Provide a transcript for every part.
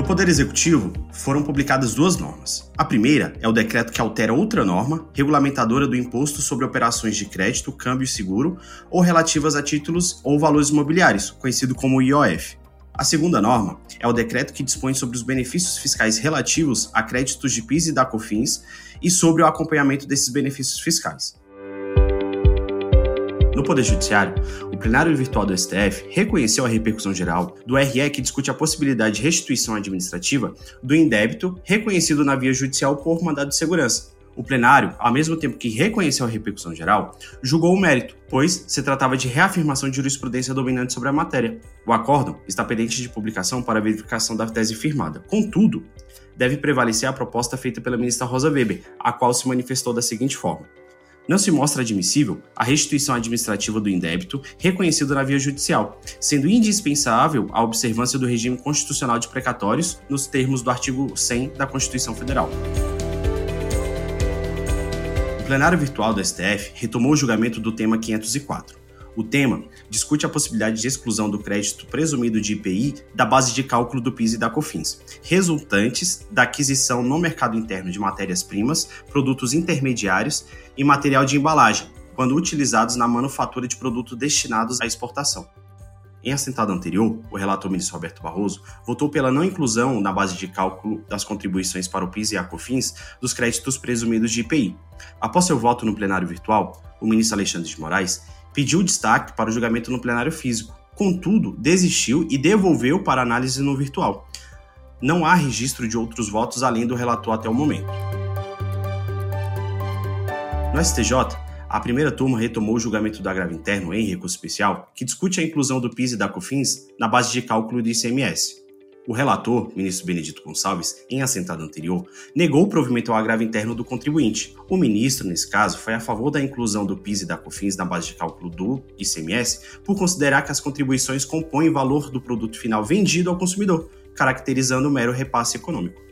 No Poder Executivo, foram publicadas duas normas. A primeira é o decreto que altera outra norma, regulamentadora do Imposto sobre Operações de Crédito, Câmbio e Seguro, ou relativas a títulos ou valores imobiliários, conhecido como IOF. A segunda norma é o decreto que dispõe sobre os benefícios fiscais relativos a créditos de PIS e da COFINS e sobre o acompanhamento desses benefícios fiscais. No Poder Judiciário, o plenário virtual do STF reconheceu a repercussão geral do RE que discute a possibilidade de restituição administrativa do indébito reconhecido na via judicial por mandado de segurança. O plenário, ao mesmo tempo que reconheceu a repercussão geral, julgou o mérito, pois se tratava de reafirmação de jurisprudência dominante sobre a matéria. O acórdão está pendente de publicação para verificação da tese firmada. Contudo, deve prevalecer a proposta feita pela ministra Rosa Weber, a qual se manifestou da seguinte forma: não se mostra admissível a restituição administrativa do indébito reconhecido na via judicial, sendo indispensável a observância do regime constitucional de precatórios nos termos do artigo 100 da Constituição Federal. O plenário virtual do STF retomou o julgamento do tema 504. O tema discute a possibilidade de exclusão do crédito presumido de IPI da base de cálculo do PIS e da COFINS, resultantes da aquisição no mercado interno de matérias-primas, produtos intermediários e material de embalagem, quando utilizados na manufatura de produtos destinados à exportação. Em assentado anterior, o relator ministro Roberto Barroso votou pela não inclusão na base de cálculo das contribuições para o PIS e a COFINS dos créditos presumidos de IPI. Após seu voto no plenário virtual, o ministro Alexandre de Moraes pediu destaque para o julgamento no plenário físico, contudo, desistiu e devolveu para análise no virtual. Não há registro de outros votos além do relator até o momento. No STJ, a primeira turma retomou o julgamento do agravo interno em recurso especial, que discute a inclusão do PIS e da COFINS na base de cálculo do ICMS. O relator, ministro Benedito Gonçalves, em assentado anterior, negou o provimento ao agravo interno do contribuinte. O ministro, nesse caso, foi a favor da inclusão do PIS e da COFINS na base de cálculo do ICMS por considerar que as contribuições compõem valor do produto final vendido ao consumidor, caracterizando o mero repasse econômico.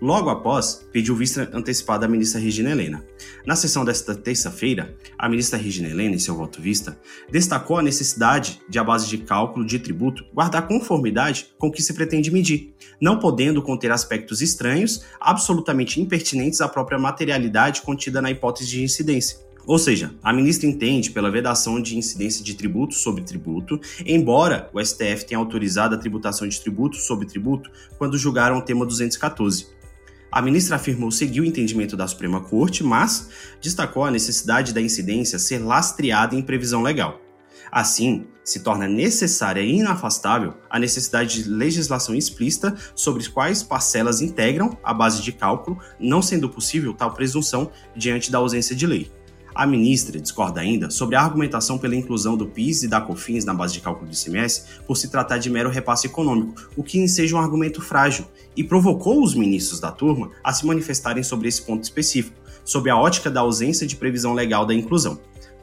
Logo após, pediu vista antecipada à ministra Regina Helena. Na sessão desta terça-feira, a ministra Regina Helena, em seu voto vista, destacou a necessidade de a base de cálculo de tributo guardar conformidade com o que se pretende medir, não podendo conter aspectos estranhos, absolutamente impertinentes à própria materialidade contida na hipótese de incidência. Ou seja, a ministra entende pela vedação de incidência de tributo sobre tributo, embora o STF tenha autorizado a tributação de tributo sobre tributo quando julgaram o tema 214. A ministra afirmou seguir o entendimento da Suprema Corte, mas destacou a necessidade da incidência ser lastreada em previsão legal. Assim, se torna necessária e inafastável a necessidade de legislação explícita sobre quais parcelas integram a base de cálculo, não sendo possível tal presunção diante da ausência de lei. A ministra discorda ainda sobre a argumentação pela inclusão do PIS e da COFINS na base de cálculo do ICMS por se tratar de mero repasse econômico, o que seja um argumento frágil, e provocou os ministros da turma a se manifestarem sobre esse ponto específico, sob a ótica da ausência de previsão legal da inclusão.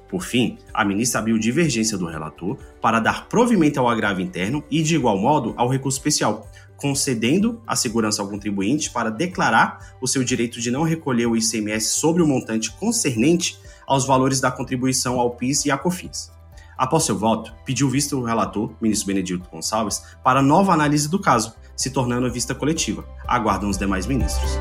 Por fim, a ministra abriu divergência do relator para dar provimento ao agravo interno e, de igual modo, ao recurso especial, concedendo a segurança ao contribuinte para declarar o seu direito de não recolher o ICMS sobre o montante concernente aos valores da contribuição ao PIS e à COFINS. Após seu voto, pediu vista o relator, ministro Benedito Gonçalves, para nova análise do caso, se tornando vista coletiva. Aguardam os demais ministros.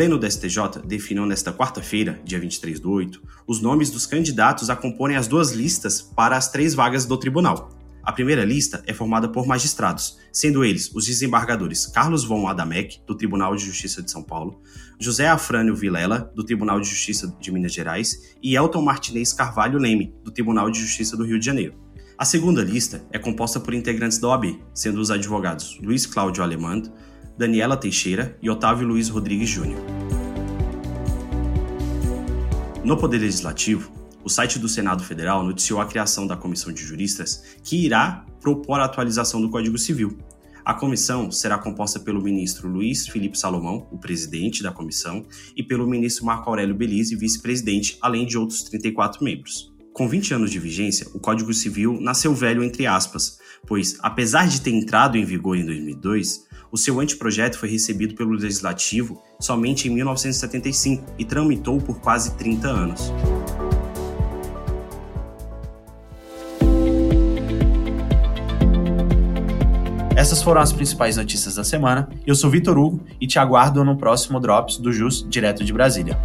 Pleno do STJ definiu nesta quarta-feira, dia 23 do 8, os nomes dos candidatos a comporem as duas listas para as três vagas do tribunal, a primeira lista é formada por magistrados, sendo eles os desembargadores Carlos von Adamec, do Tribunal de Justiça de São Paulo, José Afrânio Vilela, do Tribunal de Justiça de Minas Gerais, e Elton Martinez Carvalho Leme, do Tribunal de Justiça do Rio de Janeiro. A segunda lista é composta por integrantes da OAB, sendo os advogados Luiz Cláudio Alemand, Daniela Teixeira e Otávio Luiz Rodrigues Júnior. No Poder Legislativo, o site do Senado Federal noticiou a criação da comissão de juristas que irá propor a atualização do Código Civil. A comissão será composta pelo ministro Luiz Felipe Salomão, o presidente da comissão, e pelo ministro Marco Aurélio Belize, vice-presidente, além de outros 34 membros. Com 20 anos de vigência, o Código Civil nasceu velho entre aspas, pois, apesar de ter entrado em vigor em 2002, o seu anteprojeto foi recebido pelo Legislativo somente em 1975 e tramitou por quase 30 anos. Essas foram as principais notícias da semana. Eu sou Vitor Hugo e te aguardo no próximo Drops do JUS direto de Brasília.